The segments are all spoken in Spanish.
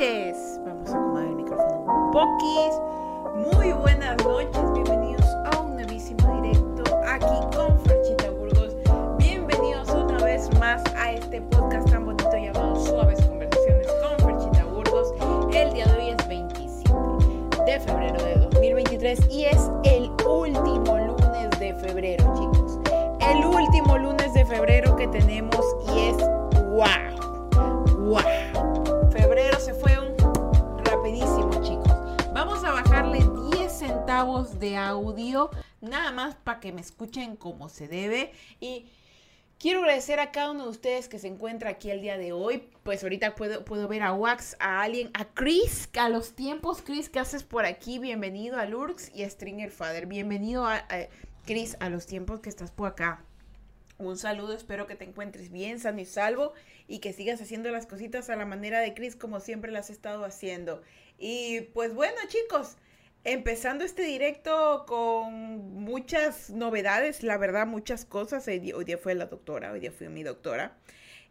noches. Vamos a acomodar el micrófono un. Muy buenas noches, bienvenidos a un nuevísimo directo aquí con Franchita Burgos. Bienvenidos una vez más a este podcast tan bonito llamado Suaves Conversaciones con Franchita Burgos. El día de hoy es 27 de febrero de 2023 y es el último lunes de febrero, chicos. El último lunes de febrero que tenemos y es wow. De audio, nada más para que me escuchen como se debe. Y quiero agradecer a cada uno de ustedes que se encuentra aquí el día de hoy. Pues ahorita puedo, puedo ver a Wax, a alguien, a Chris, a los tiempos. Chris, ¿qué haces por aquí? Bienvenido a Lurks y a Stringer Father. Bienvenido a, a Chris, a los tiempos que estás por acá. Un saludo, espero que te encuentres bien, sano y salvo y que sigas haciendo las cositas a la manera de Chris como siempre las has estado haciendo. Y pues bueno chicos, empezando este directo con muchas novedades, la verdad muchas cosas. Hoy día, fue la doctora, hoy día fue mi doctora.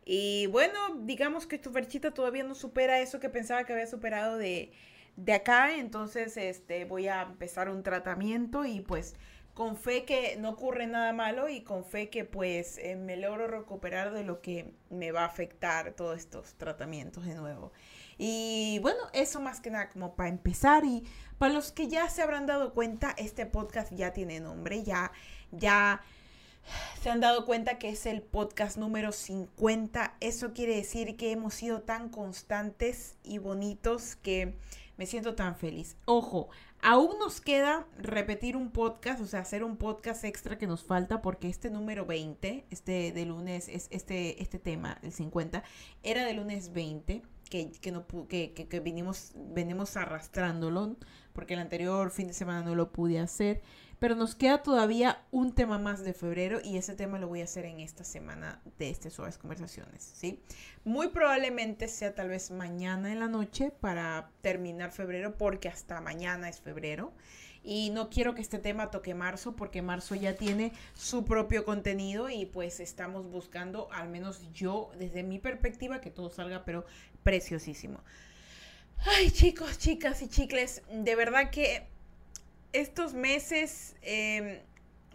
Y bueno, digamos que tu verchita todavía no supera eso que pensaba que había superado de, de acá, entonces este, voy a empezar un tratamiento y pues con fe que no ocurre nada malo y con fe que pues eh, me logro recuperar de lo que me va a afectar todos estos tratamientos de nuevo. Y bueno, eso más que nada como para empezar y para los que ya se habrán dado cuenta, este podcast ya tiene nombre, ya, ya se han dado cuenta que es el podcast número 50. Eso quiere decir que hemos sido tan constantes y bonitos que me siento tan feliz. Ojo, aún nos queda repetir un podcast, o sea, hacer un podcast extra que nos falta porque este número 20, este de lunes, es este, este tema, el 50, era de lunes 20. Que, que, no, que, que, que vinimos, venimos arrastrándolo, porque el anterior fin de semana no lo pude hacer. Pero nos queda todavía un tema más de febrero y ese tema lo voy a hacer en esta semana de este Suaves Conversaciones, ¿sí? Muy probablemente sea tal vez mañana en la noche para terminar febrero porque hasta mañana es febrero. Y no quiero que este tema toque marzo porque marzo ya tiene su propio contenido y pues estamos buscando, al menos yo, desde mi perspectiva, que todo salga pero preciosísimo. Ay chicos, chicas y chicles, de verdad que estos meses, eh,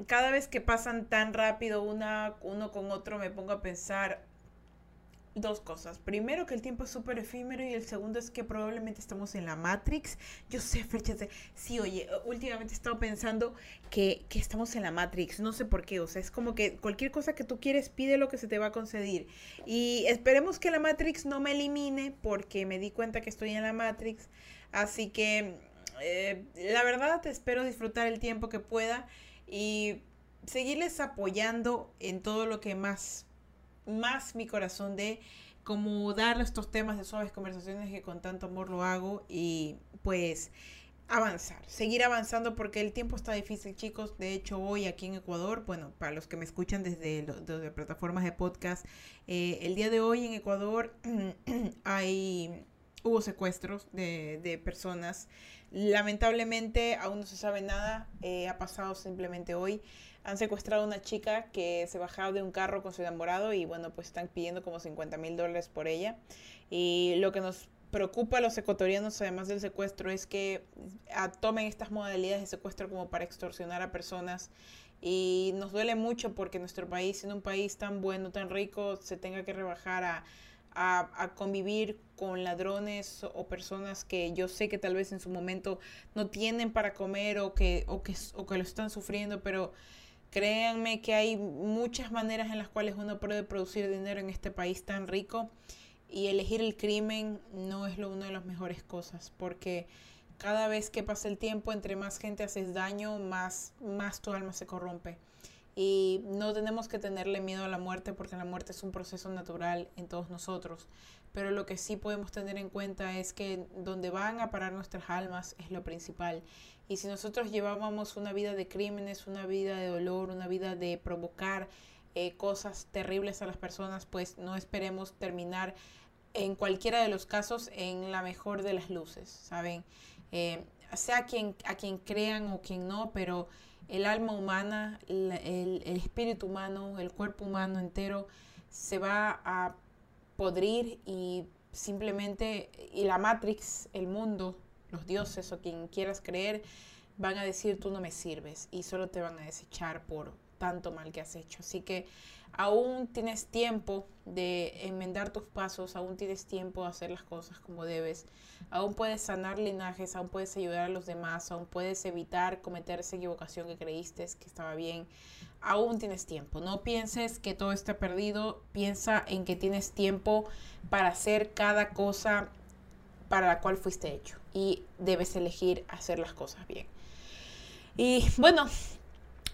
cada vez que pasan tan rápido una, uno con otro, me pongo a pensar dos cosas. Primero, que el tiempo es súper efímero y el segundo es que probablemente estamos en la Matrix. Yo sé, fíjate, sí, oye, últimamente he estado pensando que, que, estamos en la Matrix, no sé por qué, o sea, es como que cualquier cosa que tú quieres, pide lo que se te va a conceder. Y esperemos que la Matrix no me elimine porque me di cuenta que estoy en la Matrix. Así que eh, la verdad espero disfrutar el tiempo que pueda y seguirles apoyando en todo lo que más, más mi corazón dé, como darle estos temas de suaves conversaciones que con tanto amor lo hago y pues avanzar, seguir avanzando porque el tiempo está difícil chicos, de hecho hoy aquí en Ecuador, bueno, para los que me escuchan desde, desde plataformas de podcast, eh, el día de hoy en Ecuador hay, hubo secuestros de, de personas Lamentablemente aún no se sabe nada, eh, ha pasado simplemente hoy. Han secuestrado a una chica que se bajaba de un carro con su enamorado y bueno, pues están pidiendo como 50 mil dólares por ella. Y lo que nos preocupa a los ecuatorianos, además del secuestro, es que tomen estas modalidades de secuestro como para extorsionar a personas. Y nos duele mucho porque nuestro país, siendo un país tan bueno, tan rico, se tenga que rebajar a a, convivir con ladrones o personas que yo sé que tal vez en su momento no tienen para comer o que, o que, o que lo están sufriendo, pero créanme que hay muchas maneras en las cuales uno puede producir dinero en este país tan rico y elegir el crimen no es lo, una de las mejores cosas porque cada vez que pasa el tiempo, entre más gente haces daño, más, más tu alma se corrompe. Y no tenemos que tenerle miedo a la muerte porque la muerte es un proceso natural en todos nosotros. Pero lo que sí podemos tener en cuenta es que donde van a parar nuestras almas es lo principal. Y si nosotros llevábamos una vida de crímenes, una vida de dolor, una vida de provocar eh, cosas terribles a las personas, pues no esperemos terminar en cualquiera de los casos en la mejor de las luces, ¿saben? Eh, sea quien, a quien crean o quien no, pero el alma humana, el, el, espíritu humano, el cuerpo humano entero se va a podrir y simplemente, y la Matrix, el mundo, los dioses o quien quieras creer, van a decir tú no me sirves y solo te van a desechar por tanto mal que has hecho. Así que aún tienes tiempo de enmendar tus pasos, aún tienes tiempo de hacer las cosas como debes, aún puedes sanar linajes, aún puedes ayudar a los demás, aún puedes evitar cometer esa equivocación que creíste que estaba bien, aún tienes tiempo. No pienses que todo está perdido, piensa en que tienes tiempo para hacer cada cosa para la cual fuiste hecho y debes elegir hacer las cosas bien. Y bueno,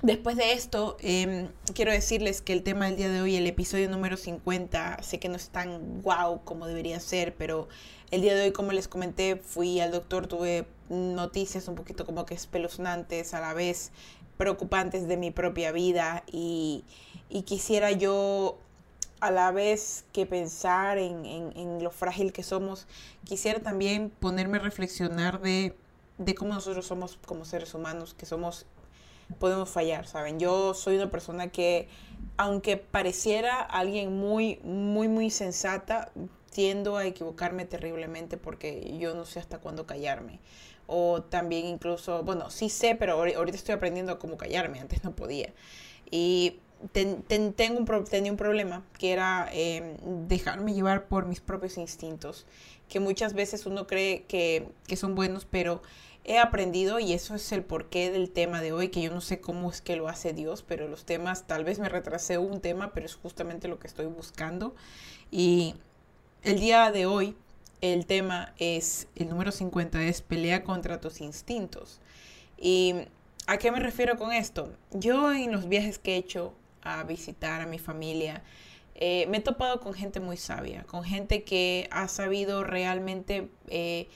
Después de esto, em, quiero decirles que el tema del día de hoy, el episodio número 50, sé que no es tan guau como debería ser, pero el día de hoy, como les comenté, fui al doctor, tuve noticias un poquito como que espeluznantes, a la vez preocupantes de mi propia vida y, quisiera yo a la vez que pensar en, en, lo frágil que somos, quisiera también ponerme a reflexionar de, de cómo nosotros somos como seres humanos, que somos podemos fallar, ¿saben? Yo soy una persona que, aunque pareciera alguien muy, muy, muy sensata, tiendo a equivocarme terriblemente porque yo no sé hasta cuándo callarme. O también incluso, bueno, sí sé, pero ahorita estoy aprendiendo cómo callarme, antes no podía. Y tengo un tenía un problema que era em, dejarme llevar por mis propios instintos, que muchas veces uno cree que, que son buenos, pero he aprendido y eso es el porqué del tema de hoy, que yo no sé cómo es que lo hace Dios, pero los temas, tal vez me retrasé un tema, pero es justamente lo que estoy buscando. Y el día de hoy, el tema es, el número 50 es pelea contra tus instintos. ¿Y a qué me refiero con esto? Yo en los viajes que he hecho a visitar a mi familia, eh, me he topado con gente muy sabia, con gente que ha sabido realmente... Eh,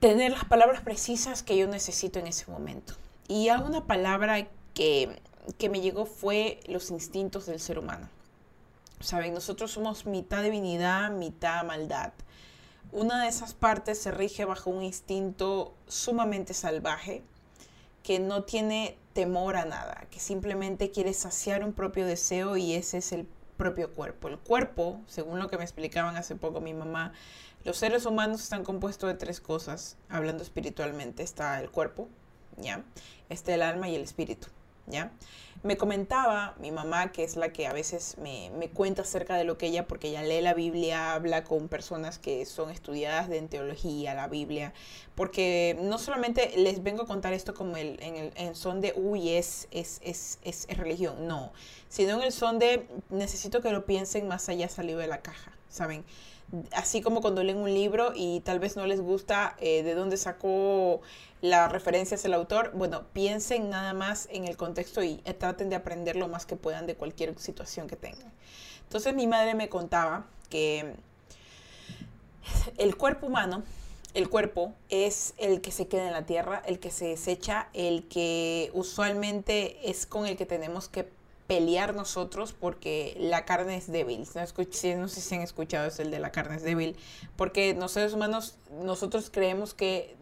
tener las palabras precisas que yo necesito en ese momento. Y una palabra que, que me llegó fue los instintos del ser humano. Saben, nosotros somos mitad divinidad, mitad maldad. Una de esas partes se rige bajo un instinto sumamente salvaje, que no tiene temor a nada, que simplemente quiere saciar un propio deseo y ese es el propio cuerpo. El cuerpo, según lo que me explicaban hace poco mi mamá, los seres humanos están compuestos de tres cosas, hablando espiritualmente. Está el cuerpo, ¿ya? Está el alma y el espíritu, ¿ya? Me comentaba mi mamá, que es la que a veces me, me, cuenta acerca de lo que ella, porque ella lee la Biblia, habla con personas que son estudiadas de en teología, la Biblia, porque no solamente les vengo a contar esto como el, en el son de, uy, es, es, es, es religión, no, sino en el son de, necesito que lo piensen más allá salido de la caja, ¿saben? Así como cuando leen un libro y tal vez no les gusta eh, de dónde sacó las referencias el autor, bueno, piensen nada más en el contexto y traten de aprender lo más que puedan de cualquier situación que tengan. Entonces mi madre me contaba que el cuerpo humano, el cuerpo es el que se queda en la tierra, el que se desecha, el que usualmente es con el que tenemos que pelear nosotros porque la carne es débil. No, no sé si han escuchado es el de la carne es débil, porque los seres humanos, nosotros creemos que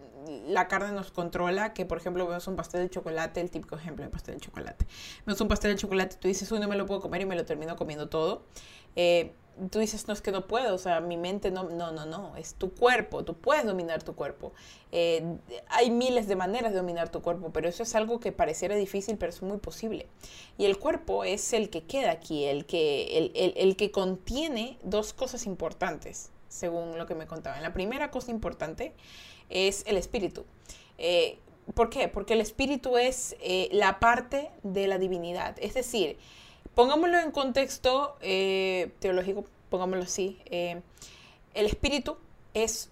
la carne nos controla, que por ejemplo vemos un pastel de chocolate, el típico ejemplo de pastel de chocolate. Vemos un pastel de chocolate, tú dices, uy, no me lo puedo comer y me lo termino comiendo todo. Eh, tú dices, no es que no puedo, o sea, mi mente no, no, no, no, es tu cuerpo, tú puedes dominar tu cuerpo. Eh, hay miles de maneras de dominar tu cuerpo, pero eso es algo que pareciera difícil, pero es muy posible. Y el cuerpo es el que queda aquí, el que, el, el, el que contiene dos cosas importantes, según lo que me contaban. La primera cosa importante es el espíritu. Eh, ¿Por qué? Porque el espíritu es eh, la parte de la divinidad, es decir, Pongámoslo en contexto eh, teológico, pongámoslo así. Eh, el espíritu es,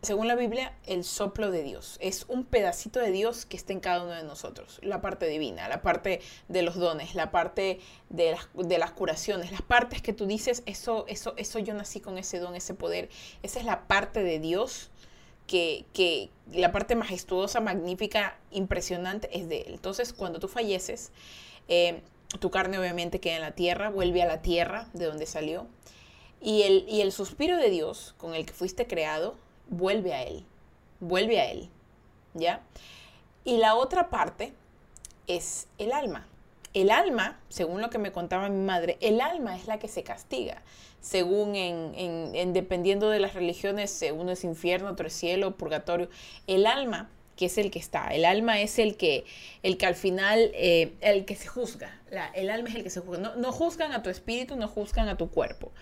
según la Biblia, el soplo de Dios. Es un pedacito de Dios que está en cada uno de nosotros. La parte divina, la parte de los dones, la parte de las, curaciones, las partes que tú dices, eso, eso, eso yo nací con ese don, ese poder. Esa es la parte de Dios que, que, la parte majestuosa, magnífica, impresionante es de Él. Entonces, cuando tú falleces, eh, tu carne obviamente queda en la tierra, vuelve a la tierra de donde salió. Y el, y el suspiro de Dios con el que fuiste creado, vuelve a Él, vuelve a Él, ¿ya? Y la otra parte es el alma. el alma, según lo que me contaba mi madre, el alma es la que se castiga. Según en, dependiendo de las religiones, uno es infierno, otro es cielo, purgatorio. El alma, que es el que está, el alma es el que, el que al final, eh, el que se juzga. el alma es el que se juzga. No, no juzgan a tu espíritu, no juzgan a tu cuerpo.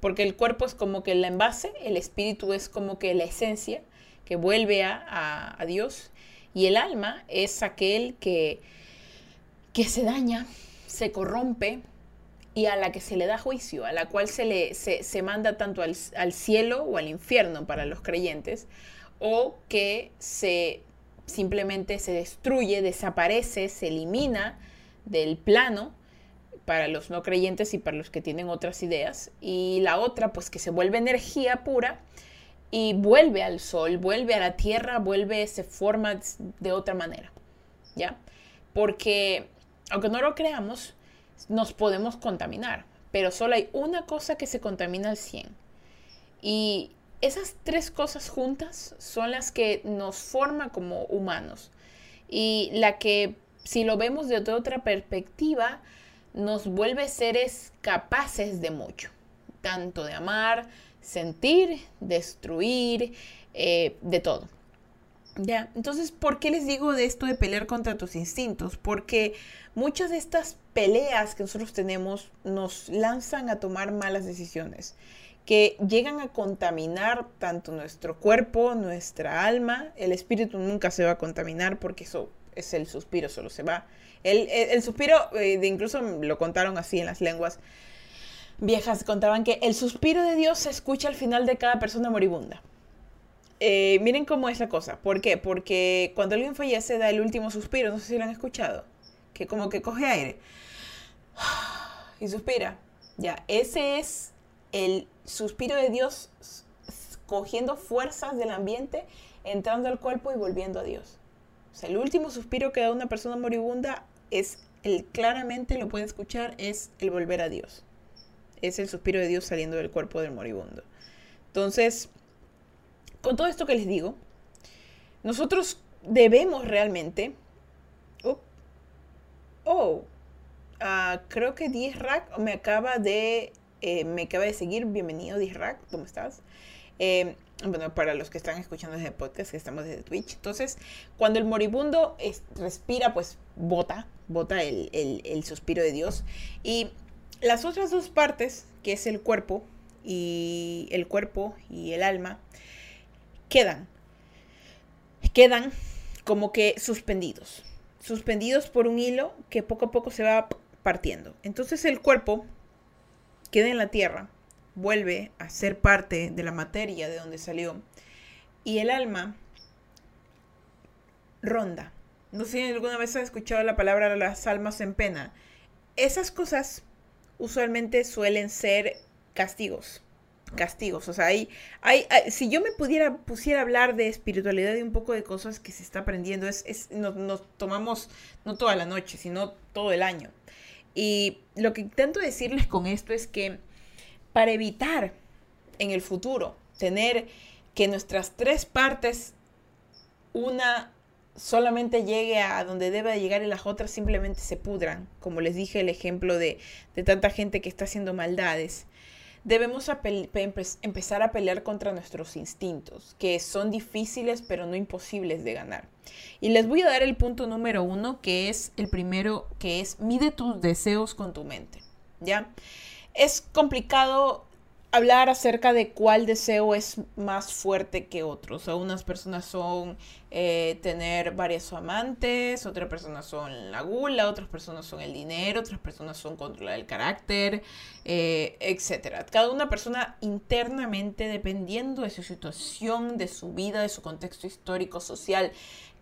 Porque el cuerpo es como que el envase, el espíritu es como que la esencia que vuelve a, a Dios. Y el alma es aquel que que se daña, se corrompe y a la que se le da juicio, a la cual se, le, se, manda tanto al, cielo o al infierno para los creyentes, o que se simplemente se destruye, desaparece, se elimina del plano para los no creyentes y para los que tienen otras ideas, y la otra pues que se vuelve energía pura y vuelve al sol, vuelve a la tierra, vuelve, se forma de otra manera, ¿ya? Porque aunque no lo creamos, nos podemos contaminar, pero solo hay una cosa que se contamina al 100. Y esas tres cosas juntas son las que nos forman como humanos. Y la que, si lo vemos desde otra perspectiva, nos vuelve seres capaces de mucho, tanto de amar, sentir, destruir, eh, de todo. Ya, entonces, ¿por qué les digo de esto de pelear contra tus instintos? Porque muchas de estas peleas que nosotros tenemos nos lanzan a tomar malas decisiones que llegan a contaminar tanto nuestro cuerpo, nuestra alma, el espíritu nunca se va a contaminar porque eso es el suspiro, solo se va. El, suspiro, eh, de incluso lo contaron así en las lenguas viejas, contaban que el suspiro de Dios se escucha al final de cada persona moribunda. Eh, miren cómo es la cosa. ¿Por qué? Porque cuando alguien fallece da el último suspiro, no sé si lo han escuchado, que como que coge aire y suspira. Ya, ese es el suspiro de Dios cogiendo fuerzas del ambiente, entrando al cuerpo y volviendo a Dios. O sea, el último suspiro que da una persona moribunda es el claramente lo puede escuchar es el volver a Dios. Es el suspiro de Dios saliendo del cuerpo del moribundo. Entonces, con todo esto que les digo, nosotros debemos realmente... Oh, oh ah, creo que Dizrak me acaba de... Eh, me acaba de seguir. Bienvenido, Dizrak. ¿Cómo estás? Eh, bueno, para los que están escuchando desde podcast, que estamos desde Twitch. Entonces, cuando el moribundo respira, pues bota, bota el, el suspiro de Dios. Y las otras dos partes, que es el cuerpo y el cuerpo y el alma, quedan, quedan como que suspendidos, suspendidos por un hilo que poco a poco se va partiendo. Entonces el cuerpo queda en la tierra, vuelve a ser parte de la materia de donde salió y el alma ronda. No sé si alguna vez has escuchado la palabra las almas en pena. Esas cosas usualmente suelen ser castigos castigos. O sea, hay, hay, si yo me pudiera, pusiera hablar de espiritualidad y un poco de cosas que se está aprendiendo, es, es nos, tomamos no toda la noche, sino todo el año. Y lo que intento decirles con esto es que para evitar en el futuro tener que nuestras tres partes, una solamente llegue a donde debe llegar y las otras simplemente se pudran, como les dije el ejemplo de, de tanta gente que está haciendo maldades debemos empezar a pelear contra nuestros instintos, que son difíciles pero no imposibles de ganar. Y les voy a dar el punto número uno, que es el primero, que es mide tus deseos con tu mente. ¿Ya? Es complicado hablar acerca de cuál deseo es más fuerte que otros. O unas personas son eh, tener varios amantes, otras personas son la gula, otras personas son el dinero, otras personas son controlar el carácter, eh, etc. Cada una persona internamente, dependiendo de su situación, de su vida, de su contexto histórico, social,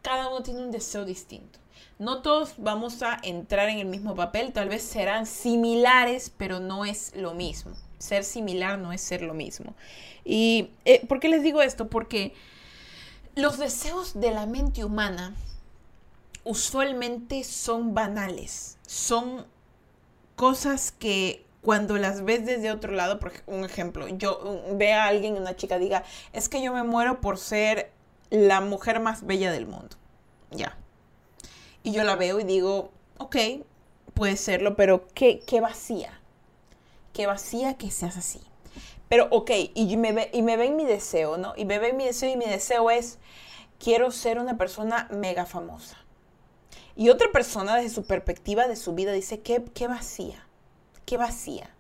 cada uno tiene un deseo distinto. No todos vamos a entrar en el mismo papel, tal vez serán similares, pero no es lo mismo ser similar no es ser lo mismo. ¿Y eh, por qué les digo esto? Porque los deseos de la mente humana usualmente son banales, son cosas que cuando las ves desde otro lado, por un ejemplo, yo ve a alguien, una chica diga, es que yo me muero por ser la mujer más bella del mundo. Ya. Y yo la veo y digo, ok, puede serlo, pero qué, qué vacía. Qué vacía que seas así. Pero, ok, y me, ve, y me ven mi deseo, ¿no? Y me ven mi deseo y mi deseo es, quiero ser una persona mega famosa. Y otra persona desde su perspectiva de su vida dice, qué, qué vacía, qué vacía.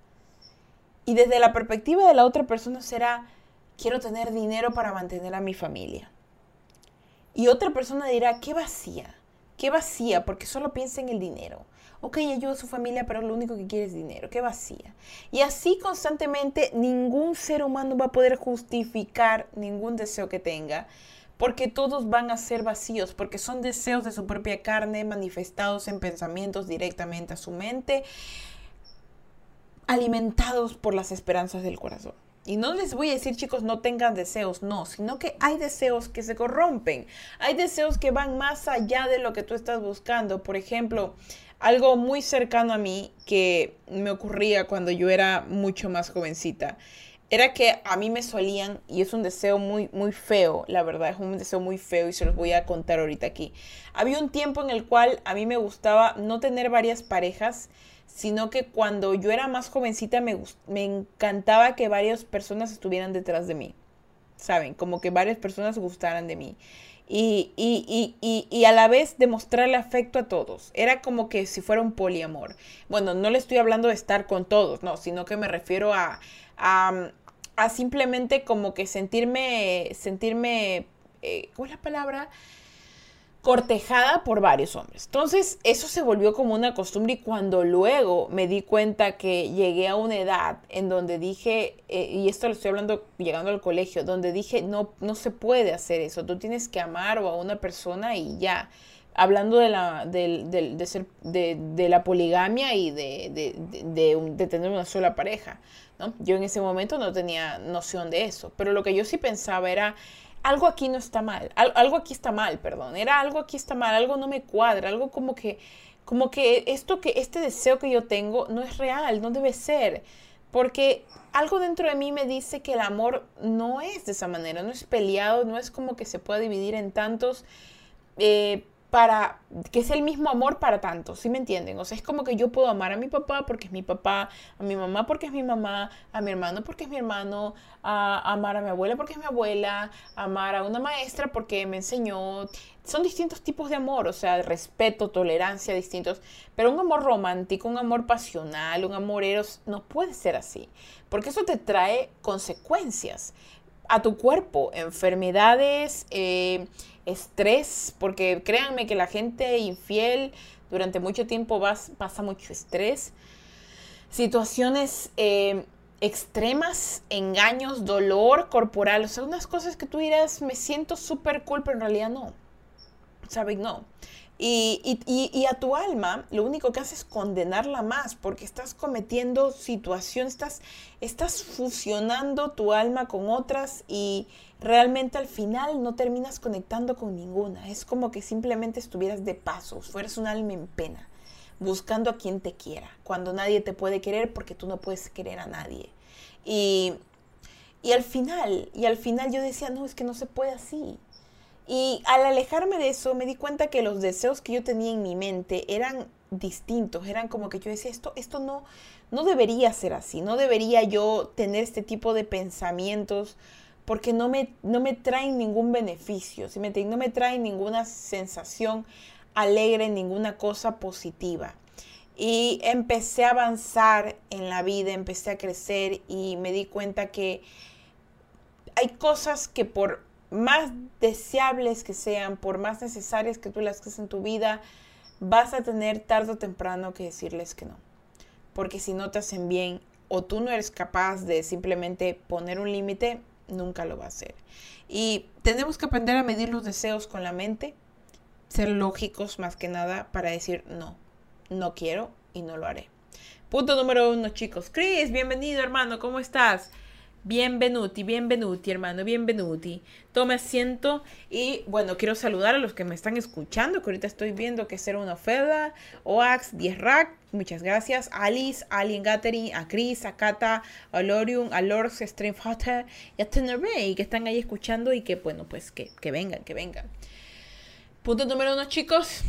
Y desde la perspectiva de la otra persona será, quiero tener dinero para mantener a mi familia. Y otra persona dirá, qué vacía, qué vacía, porque solo piensa en el dinero. Ok, ayuda a su familia, pero lo único que quiere es dinero, qué vacía. Y así constantemente ningún ser humano va a poder justificar ningún deseo que tenga porque todos van a ser vacíos, porque son deseos de su propia carne manifestados en pensamientos directamente a su mente, alimentados por las esperanzas del corazón. Y no les voy a decir, chicos, no tengan deseos, no, sino que hay deseos que se corrompen, hay deseos que van más allá de lo que tú estás buscando. Por ejemplo, algo muy cercano a mí que me ocurría cuando yo era mucho más jovencita era que a mí me solían, y es un deseo muy, muy feo, la verdad, es un deseo muy feo y se los voy a contar ahorita aquí. Había un tiempo en el cual a mí me gustaba no tener varias parejas, sino que cuando yo era más jovencita me, me encantaba que varias personas estuvieran detrás de mí, ¿saben? Como que varias personas gustaran de mí. Y, y, y, y, a la vez demostrarle afecto a todos. Era como que si fuera un poliamor. Bueno, no le estoy hablando de estar con todos, no, sino que me refiero a, a, simplemente como que sentirme, sentirme, eh, ¿cuál es la palabra? Cortejada por varios hombres. Entonces, eso se volvió como una costumbre y cuando luego me di cuenta que llegué a una edad en donde dije, eh, y esto lo estoy hablando llegando al colegio, donde dije, no, no se puede hacer eso, tú tienes que amar a una persona y ya. Hablando de la, de, de, la poligamia y de, de tener una sola pareja. ¿no? Yo en ese momento no tenía noción de eso, pero lo que yo sí pensaba era, algo aquí no está mal, algo aquí está mal, perdón, era algo aquí está mal, algo no me cuadra, algo como que, como que esto que, este deseo que yo tengo no es real, no debe ser, porque algo dentro de mí me dice que el amor no es de esa manera, no es peleado, no es como que se pueda dividir en tantos, eh, para que sea el mismo amor para tantos, ¿sí me entienden? O sea, es como que yo puedo amar a mi papá porque es mi papá, a mi mamá porque es mi mamá, a mi hermano porque es mi hermano, a amar a mi abuela porque es mi abuela, amar a una maestra porque me enseñó. Son distintos tipos de amor, o sea, respeto, tolerancia, distintos. Pero un amor romántico, un amor pasional, un amor eros, no puede ser así, porque eso te trae consecuencias a tu cuerpo, enfermedades, eh, estrés, porque créanme que la gente infiel durante mucho tiempo pasa mucho estrés, situaciones eh, extremas, engaños, dolor corporal, o sea, unas cosas que tú dirás, me siento súper cool, en realidad no, ¿sabes? No. Y, a tu alma lo único que hace es condenarla más porque estás cometiendo situaciones, estás, estás fusionando tu alma con otras y realmente al final no terminas conectando con ninguna. Es como que simplemente estuvieras de paso, fueras un alma en pena, buscando a quien te quiera, cuando nadie te puede querer porque tú no puedes querer a nadie. Y, y al final, y al final yo decía, no, es que no se puede así. Y al alejarme de eso, me di cuenta que los deseos que yo tenía en mi mente eran distintos, eran como que yo decía, esto, esto no, no debería ser así, no debería yo tener este tipo de pensamientos porque no me, no me traen ningún beneficio, ¿sí me no me traen ninguna sensación alegre, ninguna cosa positiva. Y empecé a avanzar en la vida, empecé a crecer y me di cuenta que hay cosas que por más deseables que sean, por más necesarias que tú las crees en tu vida, vas a tener tarde o temprano que decirles que no. Porque si no te hacen bien o tú no eres capaz de simplemente poner un límite, nunca lo va a hacer. Y tenemos que aprender a medir los deseos con la mente, ser lógicos más que nada para decir no, no quiero y no lo haré. Punto número uno, chicos. Chris, bienvenido hermano, ¿cómo estás? Bienvenuti, bienvenuti, hermano, bienvenuti. Tome asiento y bueno, quiero saludar a los que me están escuchando, que ahorita estoy viendo que es una Feda, Oax, 10 Rack, muchas gracias. Alice, Alien Gathering, a Chris, a Kata, a Lorium, a Lorx, Streamfater y a Tenerbay, que están ahí escuchando y que bueno, pues que, que vengan, que vengan. Punto número uno, chicos.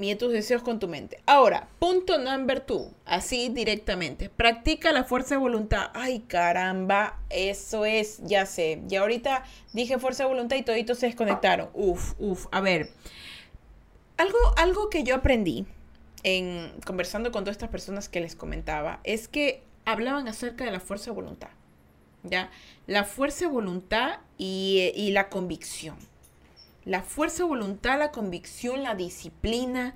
Mide tus deseos con tu mente. Ahora, punto number two, así directamente. Practica la fuerza de voluntad. Ay, caramba, eso es, ya sé. Y ahorita dije fuerza de voluntad y toditos se desconectaron. Uf, uf. A ver, algo, algo que yo aprendí en conversando con todas estas personas que les comentaba es que hablaban acerca de la fuerza de voluntad. ¿Ya? La fuerza de voluntad y, y la convicción la fuerza de voluntad, la convicción, la disciplina,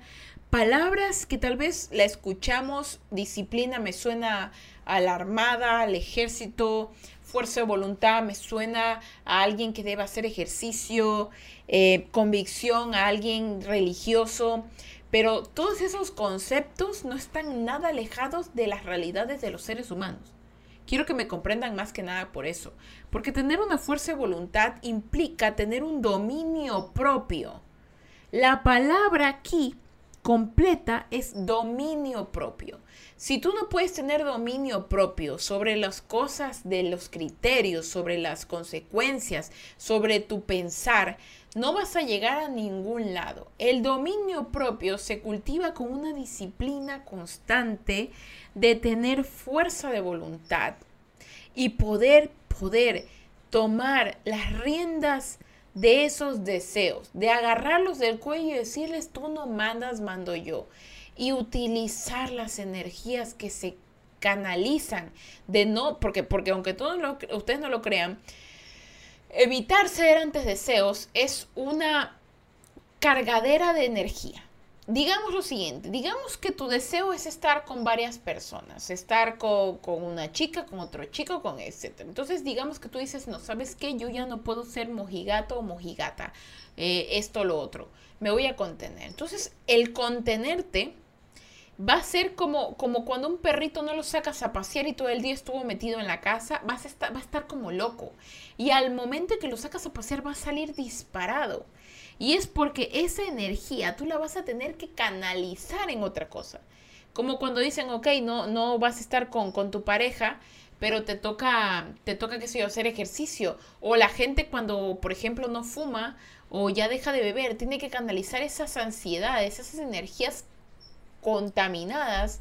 palabras que tal vez la escuchamos, disciplina me suena a la armada, al ejército, fuerza de voluntad me suena a alguien que debe hacer ejercicio, eh, convicción a alguien religioso, pero todos esos conceptos no están nada alejados de las realidades de los seres humanos. Quiero que me comprendan más que nada por eso, porque tener una fuerza de voluntad implica tener un dominio propio. La palabra aquí completa es dominio propio. Si tú no puedes tener dominio propio sobre las cosas de los criterios, sobre las consecuencias, sobre tu pensar, no vas a llegar a ningún lado. El dominio propio se cultiva con una disciplina constante de tener fuerza de voluntad y poder, poder tomar las riendas de esos deseos, de agarrarlos del cuello y decirles, tú no mandas, mando yo y utilizar las energías que se canalizan de no, porque, porque aunque ustedes no lo crean, evitar ser antes deseos es una cargadera de energía. Digamos lo siguiente, digamos que tu deseo es estar con varias personas, estar con, una chica, con otro chico, con etc. Entonces digamos que tú dices, no, ¿sabes qué? Yo ya no puedo ser mojigato o mojigata, eh, esto lo otro, me voy a contener. Entonces el contenerte va a ser como, como cuando un perrito no lo sacas a pasear y todo el día estuvo metido en la casa, vas a estar, va a estar como loco. Y al momento que lo sacas a pasear va a salir disparado. Y es porque esa energía tú la vas a tener que canalizar en otra cosa. Como cuando dicen, ok, no, no vas a estar con, con tu pareja, pero te toca, te toca, qué sé yo, hacer ejercicio. O la gente cuando, por ejemplo, no fuma o ya deja de beber, tiene que canalizar esas ansiedades, esas energías contaminadas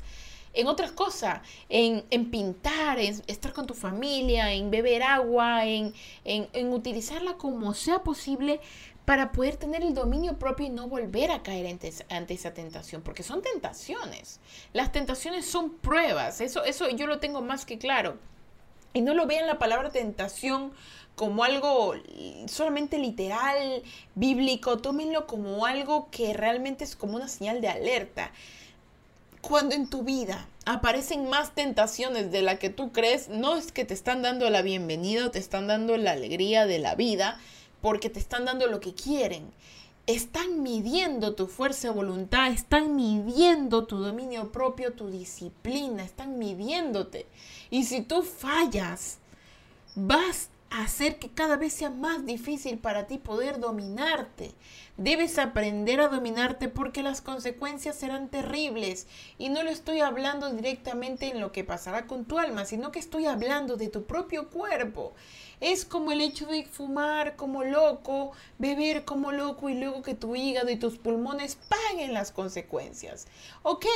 en otras cosas, en, pintar, en estar con tu familia, en beber agua, en, en, utilizarla como sea posible para poder tener el dominio propio y no volver a caer ante, ante, esa tentación, porque son tentaciones. Las tentaciones son pruebas, eso, eso yo lo tengo más que claro. Y no lo vean la palabra tentación como algo solamente literal, bíblico, tómenlo como algo que realmente es como una señal de alerta cuando en tu vida aparecen más tentaciones de la que tú crees, no es que te están dando la bienvenida o te están dando la alegría de la vida, porque te están dando lo que quieren. Están midiendo tu fuerza de voluntad, están midiendo tu dominio propio, tu disciplina, están midiéndote. Y si tú fallas, vas hacer que cada vez sea más difícil para ti poder dominarte. Debes aprender a dominarte porque las consecuencias serán terribles. Y no lo estoy hablando directamente en lo que pasará con tu alma, sino que estoy hablando de tu propio cuerpo. Es como el hecho de fumar como loco, beber como loco y luego que tu hígado y tus pulmones paguen las consecuencias. Ok,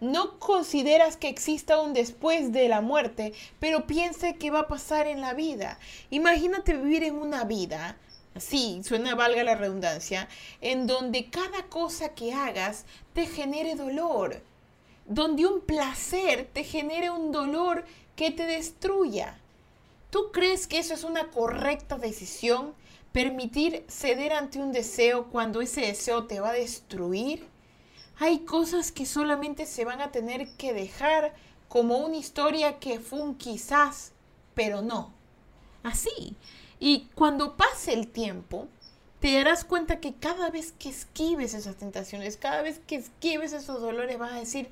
no consideras que exista un después de la muerte, pero piensa que va a pasar en la vida. Imagínate vivir en una vida Sí, suena valga la redundancia, en donde cada cosa que hagas te genere dolor, donde un placer te genere un dolor que te destruya. ¿Tú crees que eso es una correcta decisión? Permitir ceder ante un deseo cuando ese deseo te va a destruir. Hay cosas que solamente se van a tener que dejar como una historia que fue un quizás, pero no. Así. Y cuando pase el tiempo, te darás cuenta que cada vez que esquives esas tentaciones, cada vez que esquives esos dolores, vas a decir,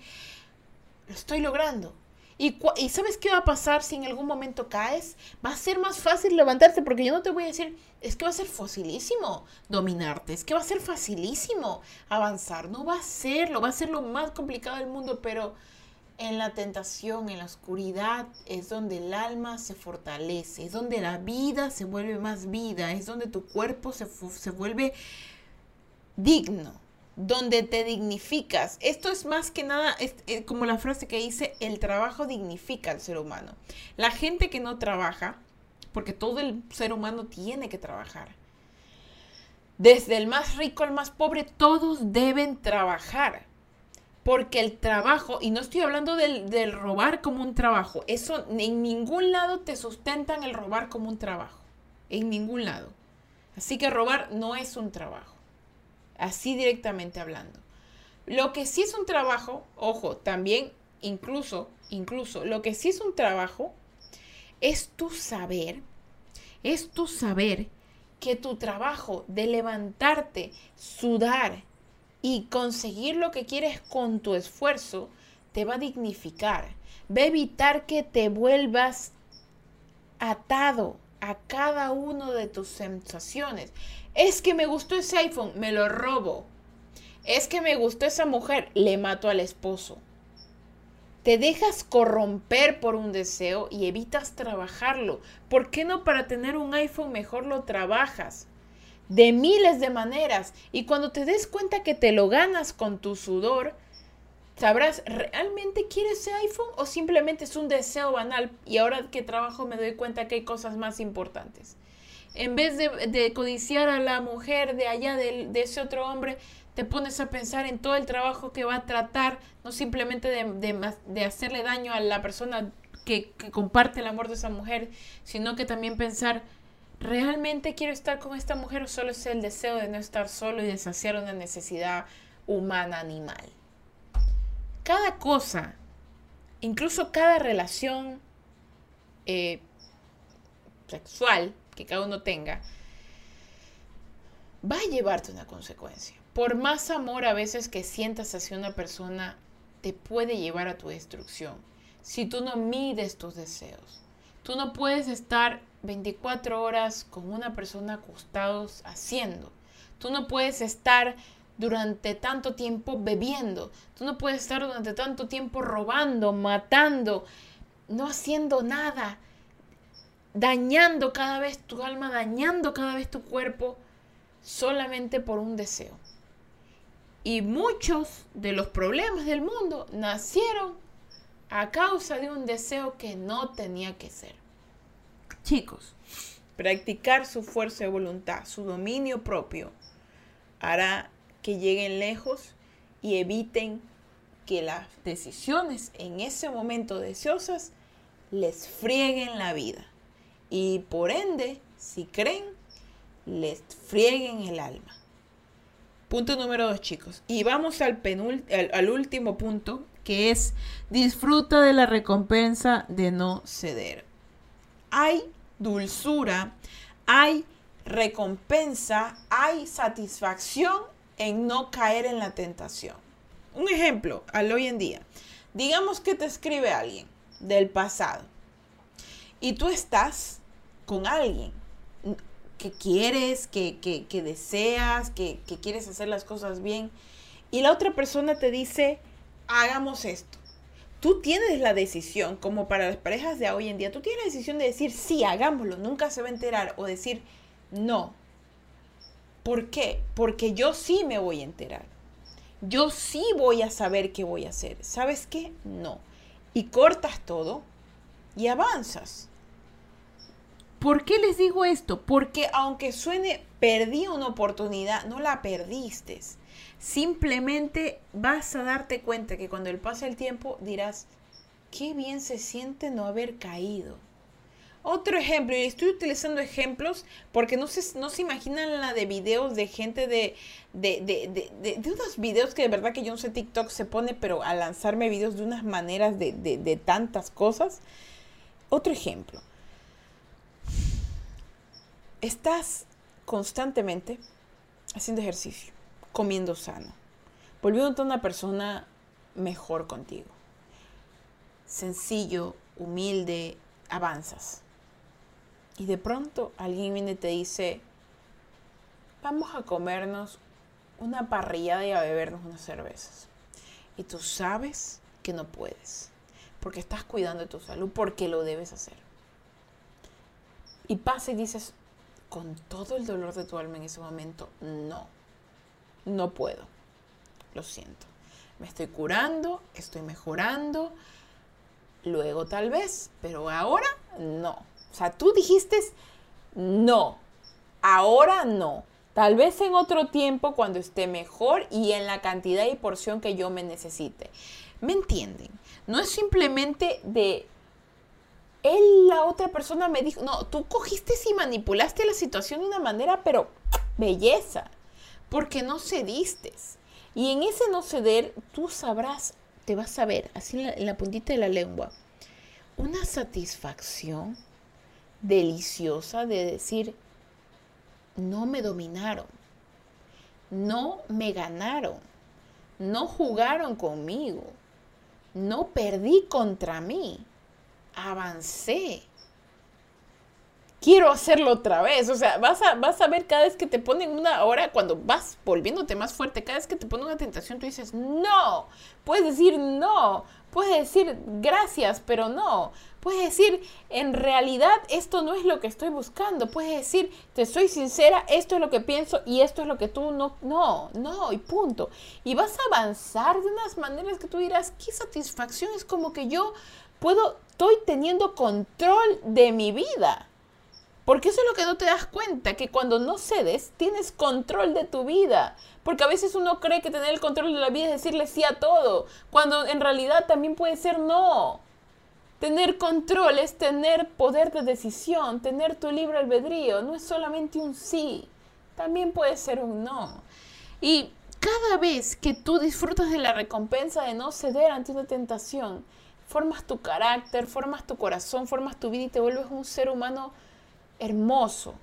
lo estoy logrando, y, sabes qué va a pasar si en algún momento caes? Va a ser más fácil levantarte porque yo no te voy a decir, es que va a ser facilísimo dominarte, es que va a ser facilísimo avanzar. No va a serlo, va a ser lo más complicado del mundo, pero en la tentación, en la oscuridad, es donde el alma se fortalece, es donde la vida se vuelve más vida, es donde tu cuerpo se, se vuelve digno donde te dignificas. Esto es más que nada es, eh, como la frase que dice, el trabajo dignifica al ser humano. La gente que no trabaja, porque todo el ser humano tiene que trabajar. Desde el más rico al más pobre, todos deben trabajar. Porque el trabajo, y no estoy hablando del, del robar como un trabajo, eso en ningún lado te sustentan el robar como un trabajo. En ningún lado. Así que robar no es un trabajo así directamente hablando. Lo que sí es un trabajo, ojo, también incluso, incluso, lo que sí es un trabajo es tu saber, es tu saber que tu trabajo de levantarte, sudar y conseguir lo que quieres con tu esfuerzo, te va a dignificar, va a evitar que te vuelvas atado a cada uno de tus sensaciones. Es que me gustó ese iPhone, me lo robo. Es que me gustó esa mujer, le mato al esposo. Te dejas corromper por un deseo y evitas trabajarlo. ¿Por qué no para tener un iPhone mejor lo trabajas? De miles de maneras. Y cuando te des cuenta que te lo ganas con tu sudor, sabrás, ¿realmente quieres ese iPhone o simplemente es un deseo banal? Y ahora que trabajo me doy cuenta que hay cosas más importantes. En vez de, codiciar a la mujer de allá, de, ese otro hombre, te pones a pensar en todo el trabajo que va a tratar, no simplemente de, hacerle daño a la persona que, comparte el amor de esa mujer, sino que también pensar, ¿realmente quiero estar con esta mujer o solo es el deseo de no estar solo y de saciar una necesidad humana animal? Cada cosa, incluso cada relación eh, sexual, que cada uno tenga, va a llevarte una consecuencia. Por más amor a veces que sientas hacia una persona, te puede llevar a tu destrucción. Si tú no mides tus deseos, tú no puedes estar 24 horas con una persona acostados haciendo. Tú no puedes estar durante tanto tiempo bebiendo. Tú no puedes estar durante tanto tiempo robando, matando, no haciendo nada dañando cada vez tu alma, dañando cada vez tu cuerpo, solamente por un deseo. Y muchos de los problemas del mundo nacieron a causa de un deseo que no tenía que ser. Chicos, practicar su fuerza de voluntad, su dominio propio, hará que lleguen lejos y eviten que las decisiones en ese momento deseosas les frieguen la vida y por ende, si creen, les frieguen el alma. Punto número dos, chicos. Y vamos al, al, último punto, que es disfruta de la recompensa de no ceder. Hay dulzura, hay recompensa, hay satisfacción en no caer en la tentación. Un ejemplo al hoy en día. Digamos que te escribe alguien del pasado y tú estás con alguien que quieres, que, deseas, que, que quieres hacer las cosas bien, y la otra persona te dice, hagamos esto. Tú tienes la decisión, como para las parejas de hoy en día, tú tienes la decisión de decir, sí, hagámoslo, nunca se va a enterar, o decir, no. ¿Por qué? Porque yo sí me voy a enterar. Yo sí voy a saber qué voy a hacer. ¿Sabes qué? No. Y cortas todo y avanzas. ¿Por qué les digo esto? Porque aunque suene perdí una oportunidad, no la perdiste. Simplemente vas a darte cuenta que cuando el pase el tiempo dirás, qué bien se siente no haber caído. Otro ejemplo, y estoy utilizando ejemplos porque no se, no se imaginan la de videos de gente de, de, de, de, de unos videos que de verdad que yo no sé TikTok se pone, pero a lanzarme videos de unas maneras de tantas cosas. Otro ejemplo estás constantemente haciendo ejercicio, comiendo sano, volviéndote una persona mejor contigo. Sencillo, humilde, avanzas. Y de pronto alguien viene y te dice, vamos a comernos una parrillada y a bebernos unas cervezas. Y tú sabes que no puedes, porque estás cuidando de tu salud, porque lo debes hacer. Y pasa y dices, con todo el dolor de tu alma en ese momento, no, no puedo. lo siento. Me estoy curando, estoy mejorando, luego tal vez, pero ahora no. O sea, tú dijiste no, ahora no. Tal vez en otro tiempo cuando esté mejor y en la cantidad y porción que yo me necesite. ¿Me entienden? No es simplemente de él, la otra persona me dijo, no, tú cogiste y manipulaste la situación de una manera, pero belleza, porque no cediste. Y en ese no ceder, tú sabrás, te vas a ver, así en la, puntita de la lengua, una satisfacción deliciosa de decir, no me dominaron, no me ganaron, no jugaron conmigo, no perdí contra mí, avancé. Quiero hacerlo otra vez. O sea, vas a, vas a ver cada vez que te ponen una hora, cuando vas volviéndote más fuerte, cada vez que te ponen una tentación, tú dices, no. Puedes decir no. Puedes decir gracias, pero no. Puedes decir, en realidad esto no es lo que estoy buscando. Puedes decir, te soy sincera, esto es lo que pienso y esto es lo que tú no, no, no, y punto. Y vas a avanzar de unas maneras que tú dirás, qué satisfacción, es como que yo puedo, estoy teniendo control de mi vida. Porque eso es lo que no te das cuenta, que cuando no cedes, tienes control de tu vida. Porque a veces uno cree que tener el control de la vida es decirle sí a todo, cuando en realidad también puede ser no. Tener control es tener poder de decisión, tener tu libre albedrío. No es solamente un sí, también puede ser un no. Y cada vez que tú disfrutas de la recompensa de no ceder ante una tentación, formas tu carácter, formas tu corazón, formas tu vida y te vuelves un ser humano hermoso.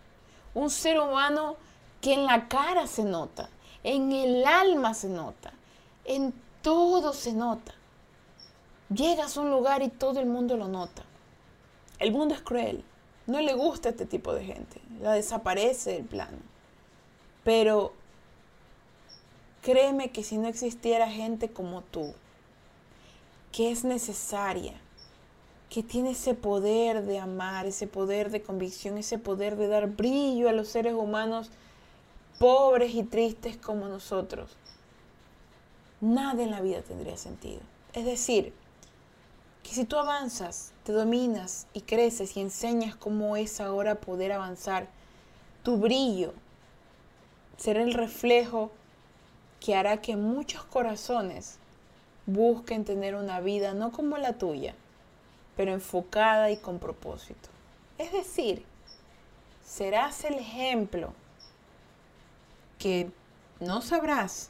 Un ser humano que en la cara se nota, en el alma se nota, en todo se nota. Llegas a un lugar y todo el mundo lo nota. El mundo es cruel. No le gusta este tipo de gente. La desaparece del plano. Pero créeme que si no existiera gente como tú, que es necesaria, que tiene ese poder de amar, ese poder de convicción, ese poder de dar brillo a los seres humanos pobres y tristes como nosotros, nada en la vida tendría sentido. Es decir, que si tú avanzas, te dominas y creces y enseñas cómo es ahora poder avanzar, tu brillo será el reflejo que hará que muchos corazones busquen tener una vida no como la tuya, pero enfocada y con propósito. Es decir, serás el ejemplo que no sabrás,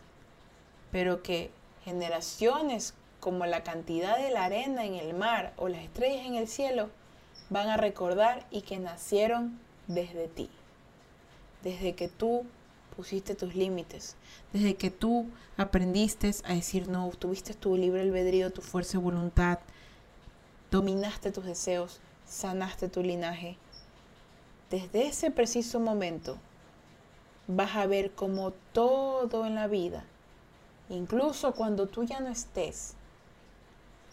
pero que generaciones como la cantidad de la arena en el mar o las estrellas en el cielo, van a recordar y que nacieron desde ti, desde que tú pusiste tus límites, desde que tú aprendiste a decir no, tuviste tu libre albedrío, tu fuerza de voluntad, dominaste tus deseos, sanaste tu linaje. Desde ese preciso momento vas a ver cómo todo en la vida, incluso cuando tú ya no estés,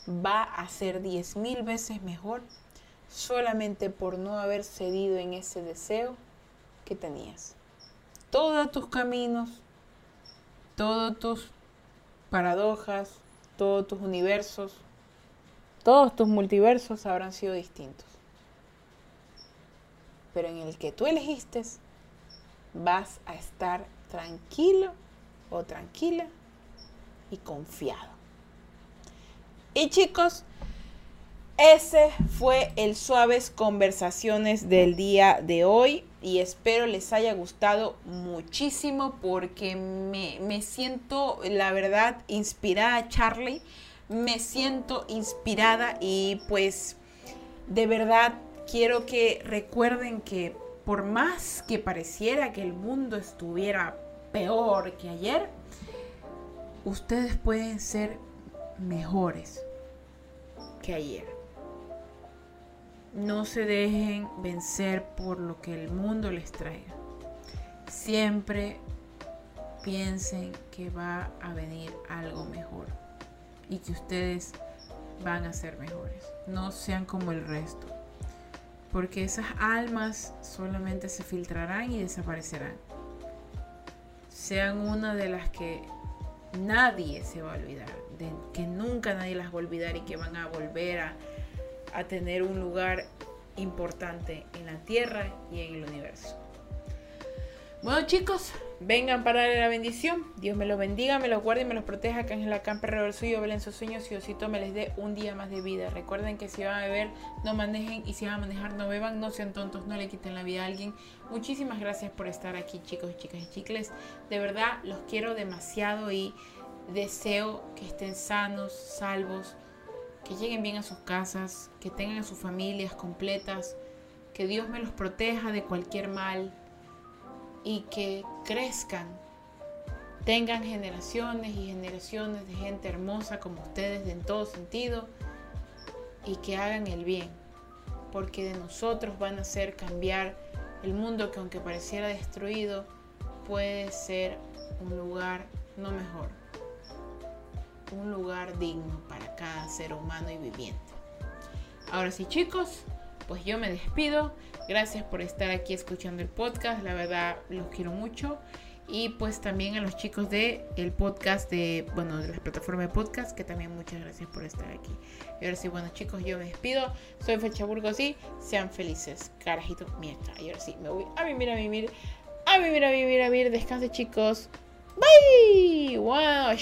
va a ser diez mil veces mejor solamente por no haber cedido en ese deseo que tenías. Todos tus caminos, todos tus paradojas, todos tus universos, todos tus multiversos habrán sido distintos. Pero en el que tú elegiste, vas a estar tranquilo o tranquila y confiado. Y chicos, ese fue el Suaves Conversaciones del día de hoy y espero les haya gustado muchísimo porque me, me siento, la verdad, inspirada, Charlie. Me siento inspirada y pues de verdad quiero que recuerden que por más que pareciera que el mundo estuviera peor que ayer, ustedes pueden ser mejores que ayer. No se dejen vencer por lo que el mundo les traiga. Siempre piensen que va a venir algo mejor y que ustedes van a ser mejores. No sean como el resto. Porque esas almas solamente se filtrarán y desaparecerán. Sean una de las que nadie se va a olvidar, de que nunca nadie las va a olvidar y que van a volver a, a tener un lugar importante en la Tierra y en el universo. Bueno chicos, vengan para darle la bendición. Dios me los bendiga, me los guarde y me los proteja. Que Ángel Acampe alrededor suyo, velen sus sueños y Diosito me les dé un día más de vida. Recuerden que si van a beber, no manejen y si van a manejar, no beban, no sean tontos, no le quiten la vida a alguien. Muchísimas gracias por estar aquí chicos, chicas y chicles. De verdad, los quiero demasiado y deseo que estén sanos, salvos, que lleguen bien a sus casas, que tengan a sus familias completas, que Dios me los proteja de cualquier mal y que crezcan, tengan generaciones y generaciones de gente hermosa como ustedes en todo sentido y que hagan el bien, porque de nosotros van a hacer cambiar el mundo que aunque pareciera destruido, puede ser un lugar no mejor, un lugar digno para cada ser humano y viviente. Ahora sí chicos, pues yo me despido. Gracias por estar aquí escuchando el podcast. La verdad, los quiero mucho. Y pues también a los chicos de el podcast de, bueno, de las plataformas de podcast, que también muchas gracias por estar aquí. Y ahora sí, bueno chicos, yo me despido. Soy Fecha Burgos sean felices. Carajito, mierda. Y ahora sí, me voy a vivir, a vivir, a vivir, a vivir, a vivir. Descanse chicos. Bye. Wow,